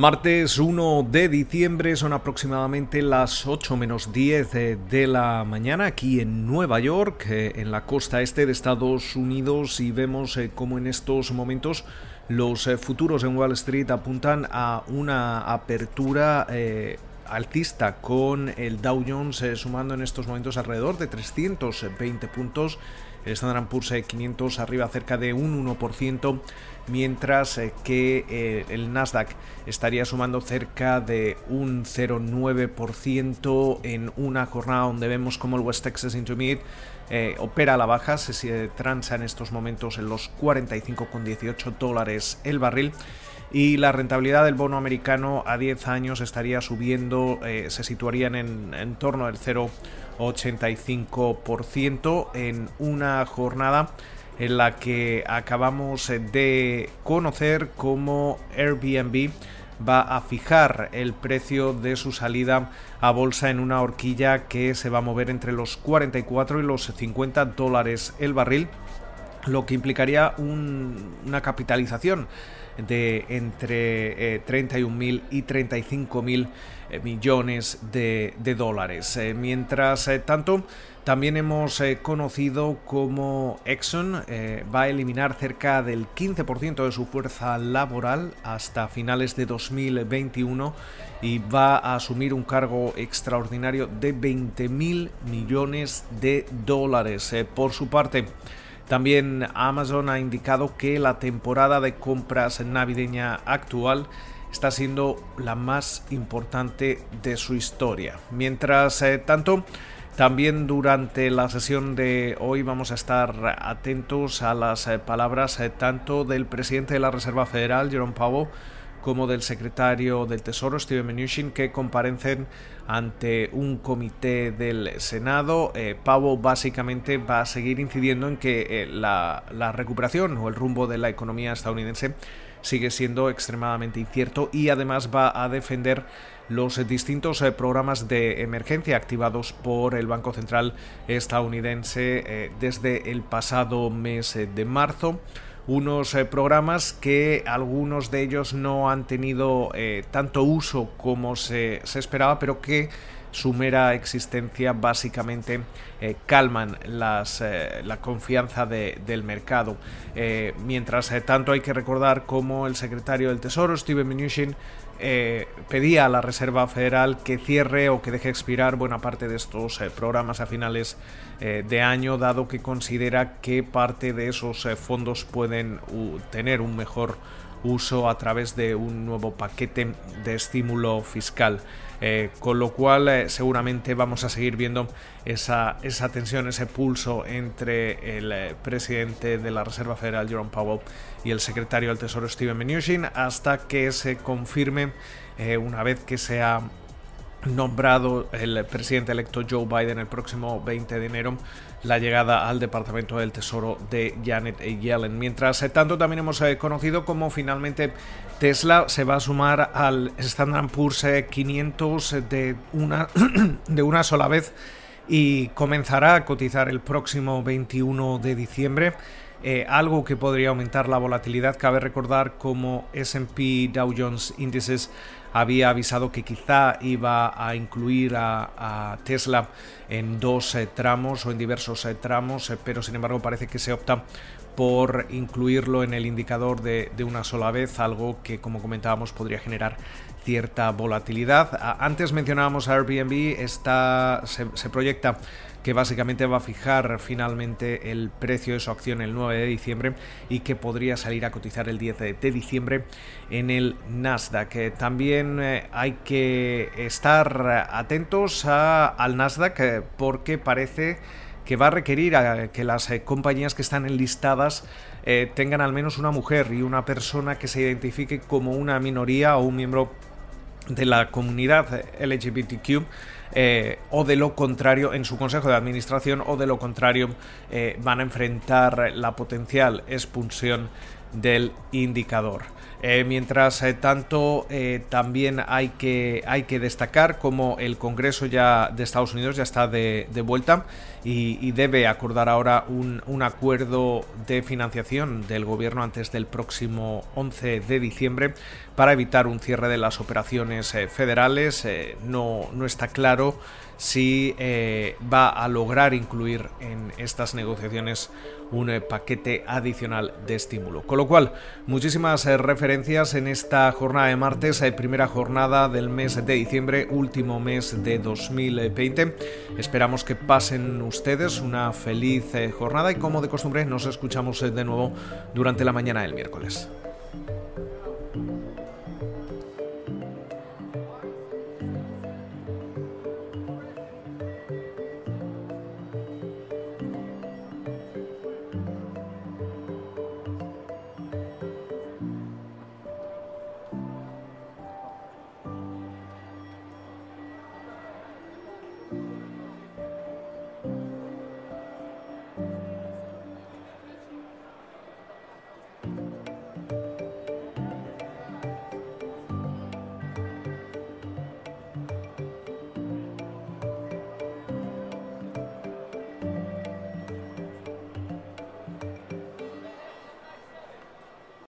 Martes 1 de diciembre son aproximadamente las 8 menos 10 de, la mañana aquí en Nueva York, eh, en la costa este de Estados Unidos y vemos eh, cómo en estos momentos los eh, futuros en Wall Street apuntan a una apertura altista con el Dow Jones sumando en estos momentos alrededor de 320 puntos el Standard Poor's 500 arriba cerca de un 1%, mientras eh, que eh, el Nasdaq estaría sumando cerca de un 0,9% en una jornada donde vemos como el West Texas Intermediate eh, opera a la baja, se transa en estos momentos en los 45,18 dólares el barril y la rentabilidad del bono americano a 10 años estaría subiendo, se situarían en, en torno al 0,85% en una jornada en la que acabamos de conocer cómo Airbnb va a fijar el precio de su salida a bolsa en una horquilla que se va a mover entre los 44 y los 50 dólares el barril, lo que implicaría una capitalización de entre 31.000 eh, y 35.000 eh, millones de, dólares. Eh, mientras tanto, también hemos conocido cómo Exxon va a eliminar cerca del 15% de su fuerza laboral hasta finales de 2021 y va a asumir un cargo extraordinario de 20.000 millones de dólares. por su parte, también Amazon ha indicado que la temporada de compras navideña actual está siendo la más importante de su historia. Mientras eh, tanto, también durante la sesión de hoy vamos a estar atentos a las eh, palabras eh, tanto del presidente de la Reserva Federal, Jerome Powell, como del secretario del Tesoro, Steven Mnuchin, que comparecen ante un comité del Senado. Eh, Powell básicamente va a seguir incidiendo en que eh, la, la recuperación o el rumbo de la economía estadounidense sigue siendo extremadamente incierto y además va a defender los distintos eh, programas de emergencia activados por el Banco Central estadounidense eh, desde el pasado mes de marzo unos eh, programas que algunos de ellos no han tenido eh, tanto uso como se, esperaba, pero que su mera existencia básicamente eh, calman las, la confianza del mercado. mientras tanto hay que recordar cómo el secretario del Tesoro, Steven Mnuchin, eh, pedía a la Reserva Federal que cierre o que deje expirar buena parte de estos eh, programas a finales eh, de año, dado que considera que parte de esos fondos pueden tener un mejor uso a través de un nuevo paquete de estímulo fiscal. Eh, con lo cual eh, seguramente vamos a seguir viendo esa, esa tensión, ese pulso entre el eh, presidente de la Reserva Federal, Jerome Powell, y el secretario del Tesoro, Steven Mnuchin, hasta que se confirme una vez que sea nombrado el presidente electo Joe Biden el próximo 20 de enero la llegada al Departamento del Tesoro de Janet Yellen. Mientras tanto, también hemos eh, conocido cómo finalmente Tesla se va a sumar al Standard Poor's 500 eh, de una, de una sola vez y comenzará a cotizar el próximo 21 de diciembre. Eh, algo que podría aumentar la volatilidad. Cabe recordar como SP Dow Jones Índices había avisado que quizá iba a incluir a, Tesla en dos eh, tramos o en diversos eh, tramos, pero sin embargo parece que se opta por incluirlo en el indicador de, una sola vez, algo que como comentábamos podría generar cierta volatilidad. Antes mencionábamos a Airbnb, está, se proyecta que básicamente va a fijar finalmente el precio de su acción el 9 de diciembre y que podría salir a cotizar el 10 de diciembre en el Nasdaq. Eh, también eh, hay que estar atentos al Nasdaq eh, porque parece que va a requerir que las compañías que están enlistadas tengan al menos una mujer y una persona que se identifique como una minoría o un miembro de la comunidad LGBTQ eh, o de lo contrario en su consejo de administración o de lo contrario eh, van a enfrentar la potencial expulsión del indicador. Eh, mientras tanto, también hay que, hay que destacar como el Congreso ya de Estados Unidos ya está de, vuelta y, debe acordar ahora un, un, acuerdo de financiación del gobierno antes del próximo 11 de diciembre para evitar un cierre de las operaciones federales. no, no está claro si va a lograr incluir en estas negociaciones un eh, paquete adicional de estímulo. Con lo cual, muchísimas eh, referencias en esta jornada de martes, eh, primera jornada del mes de diciembre, último mes de 2020. Esperamos que pasen ustedes una feliz jornada y como de costumbre nos escuchamos de nuevo durante la mañana del miércoles.